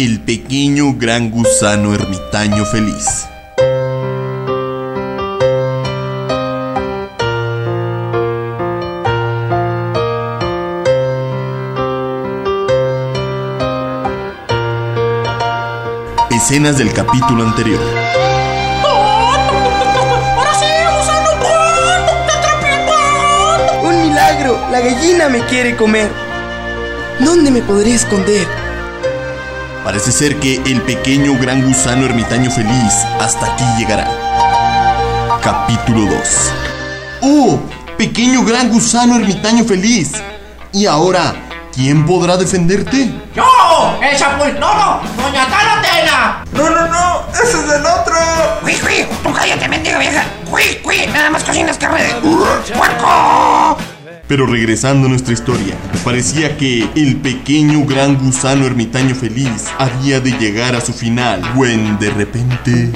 El pequeño gran gusano ermitaño feliz. Escenas del capítulo anterior. ¡Ahora sí, gusano! ¡Te atrapé! ¡Un milagro! La gallina me quiere comer. ¿Dónde me podré esconder? Parece ser que el pequeño gran gusano ermitaño feliz hasta aquí llegará. Capítulo 2. ¡Oh! Pequeño gran gusano ermitaño feliz. ¿Y ahora quién podrá defenderte? ¡Yo! ¡El Chapul! ¡No, no! ¡Doña Talatena! No, no, no, ese es el otro. ¡Cui, cui! ¡Tú cállate, mendiga vieja! ¡Cui, cui! Nada más cocinas carne de... ¡Puerco! Pero regresando a nuestra historia, parecía que el pequeño gran gusano ermitaño feliz había de llegar a su final, when de repente...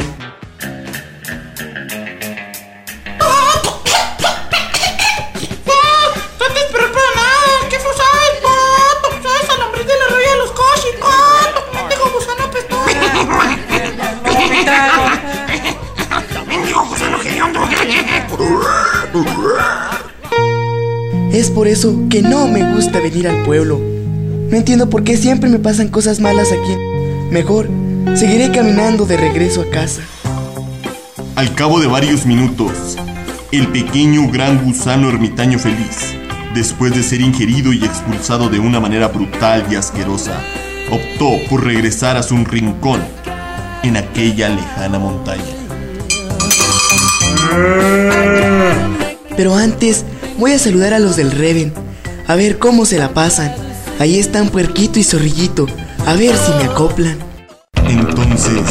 Es por eso que no me gusta venir al pueblo. No entiendo por qué siempre me pasan cosas malas aquí. Mejor, seguiré caminando de regreso a casa. Al cabo de varios minutos, el pequeño gran gusano ermitaño feliz, después de ser ingerido y expulsado de una manera brutal y asquerosa, optó por regresar a su rincón en aquella lejana montaña. Pero antes, voy a saludar a los del Reven. A ver cómo se la pasan. Ahí están Puerquito y Zorrillito. A ver si me acoplan. Entonces,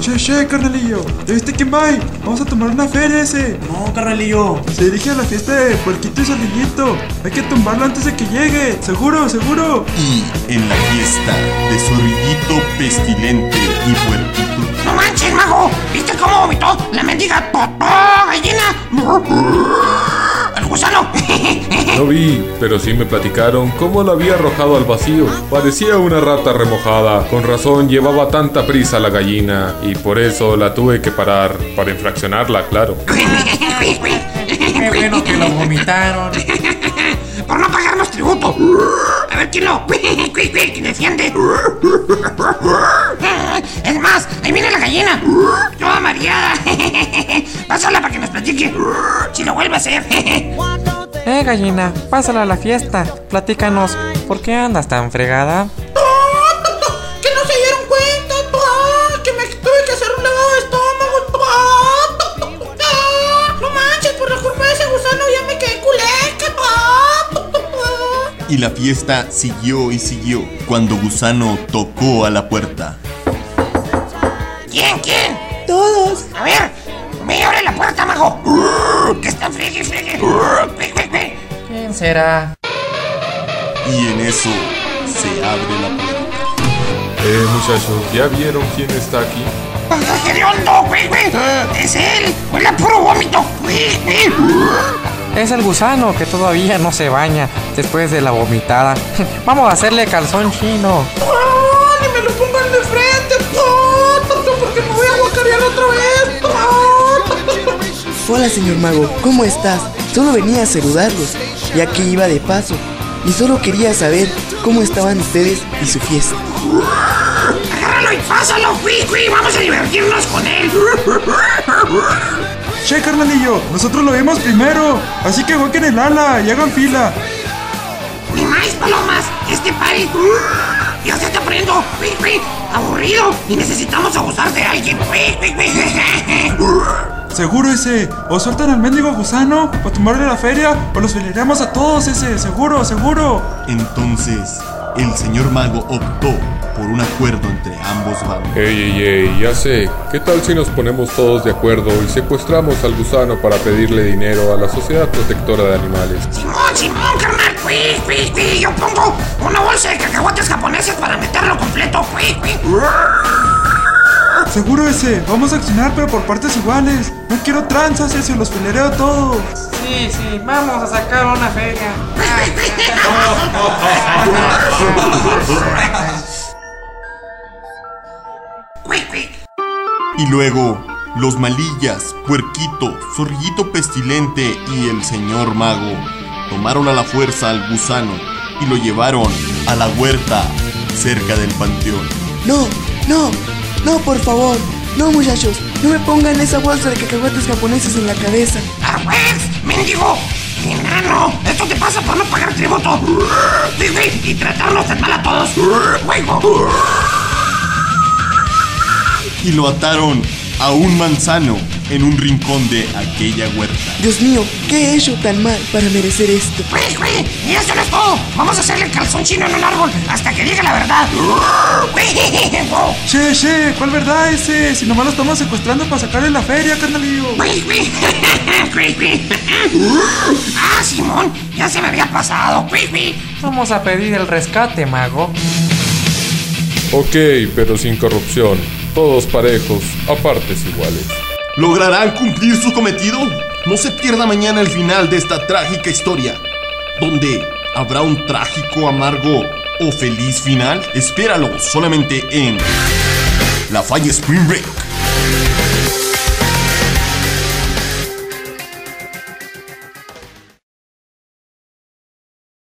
Che, che, carnalillo, ¿ya viste quién va? Vamos a tomar una feria ese. No, carnalillo. Se dirige a la fiesta de Puerquito y Solillito. Hay que tumbarlo antes de que llegue. Seguro, seguro. y en la fiesta de Zorrillito Pestilente y Puerquito, ¡No manches, mago! ¿Viste cómo vomitó la mendiga popó gallina? No vi, pero sí me platicaron cómo lo había arrojado al vacío. Parecía una rata remojada. Con razón llevaba tanta prisa la gallina y por eso la tuve que parar para infraccionarla, claro. Qué bueno que lo vomitaron. Por no pagarnos tributo. A ver quién lo. ¿Quién defiende? Es más, ahí viene la gallina. Toda mareada. Pásala para que nos platique. Si lo vuelve a hacer. Eh, gallina, pásala a la fiesta. Platícanos, ¿por qué andas tan fregada? Que no se dieron cuenta. Que me tuve que hacer un lavado de estómago. No manches, por la culpa de ese gusano ya me quedé culeca. y la fiesta siguió y siguió cuando Gusano tocó a la puerta. ¿Quién? ¿Quién? Todos. A ver, me abre la puerta, mago. Que está friegue, friegue. ¿Quién será? Y en eso se abre la puerta. Eh, muchachos, ¿ya vieron quién está aquí? ¡Qué hondo, güey, güey! ¡Es él! ¡Huele a puro vómito! Es el gusano que todavía no se baña después de la vomitada. Vamos a hacerle calzón chino. ¡Ah, ¡Ni me lo pongan de frente! Señor mago. ¿Cómo estás? Solo venía a saludarlos, ya que iba de paso. Y solo quería saber cómo estaban ustedes y su fiesta. ¡Agárralo y pásalo, güey! ¡Vamos a divertirnos con él! Che, carnalillo, nosotros lo vimos primero. Así que en el ala y hagan fila. ¡Ni más palomas! ¡Este party ya se está poniendo, aburrido! Y necesitamos abusar de alguien. Seguro ese. O sueltan al mendigo gusano para tomarle la feria o los feleremos a todos ese. Seguro, seguro. Entonces, el señor mago optó por un acuerdo entre ambos bandos. Ey, ey, ey, ya sé. ¿Qué tal si nos ponemos todos de acuerdo y secuestramos al gusano para pedirle dinero a la Sociedad Protectora de Animales? ¡Simón, Simón, carnal! ¡Güey, güey, güey! Yo pongo una bolsa de cacahuates japoneses para meterlo completo, güey, güey seguro ese. Vamos a accionar, pero por partes iguales. No quiero tranzas, eso los filereo a todos. Sí, sí, vamos a sacar una feria. y luego, los malillas, puerquito, zorrillito pestilente y el señor mago tomaron a la fuerza al gusano y lo llevaron a la huerta cerca del panteón. No, no, no, por favor. No, muchachos, no me pongan esa bolsa de cacahuates japoneses en la cabeza. ¡Arwex! ¡Mendigo! ¡Enano! Esto te pasa por no pagar tributo. Sí, sí, y tratarnos tan mal a todos. ¡Juego! Y lo ataron a un manzano en un rincón de aquella huerta. Dios mío, ¿qué he hecho tan mal para merecer esto? ¡Güey, güey! ¡Y eso no es todo! Vamos a hacerle el calzón chino en el árbol hasta que diga la verdad. Che, che, ¿cuál verdad ese? Si nomás lo estamos secuestrando para sacarle la feria, carnalillo. ¡Ah, Simón! Ya se me había pasado. Vamos a pedir el rescate, mago. Ok, pero sin corrupción. Todos parejos, a partes iguales. ¿Lograrán cumplir su cometido? No se pierda mañana el final de esta trágica historia, donde habrá un trágico, amargo o feliz final. Espéralo solamente en La Falla Spring Break.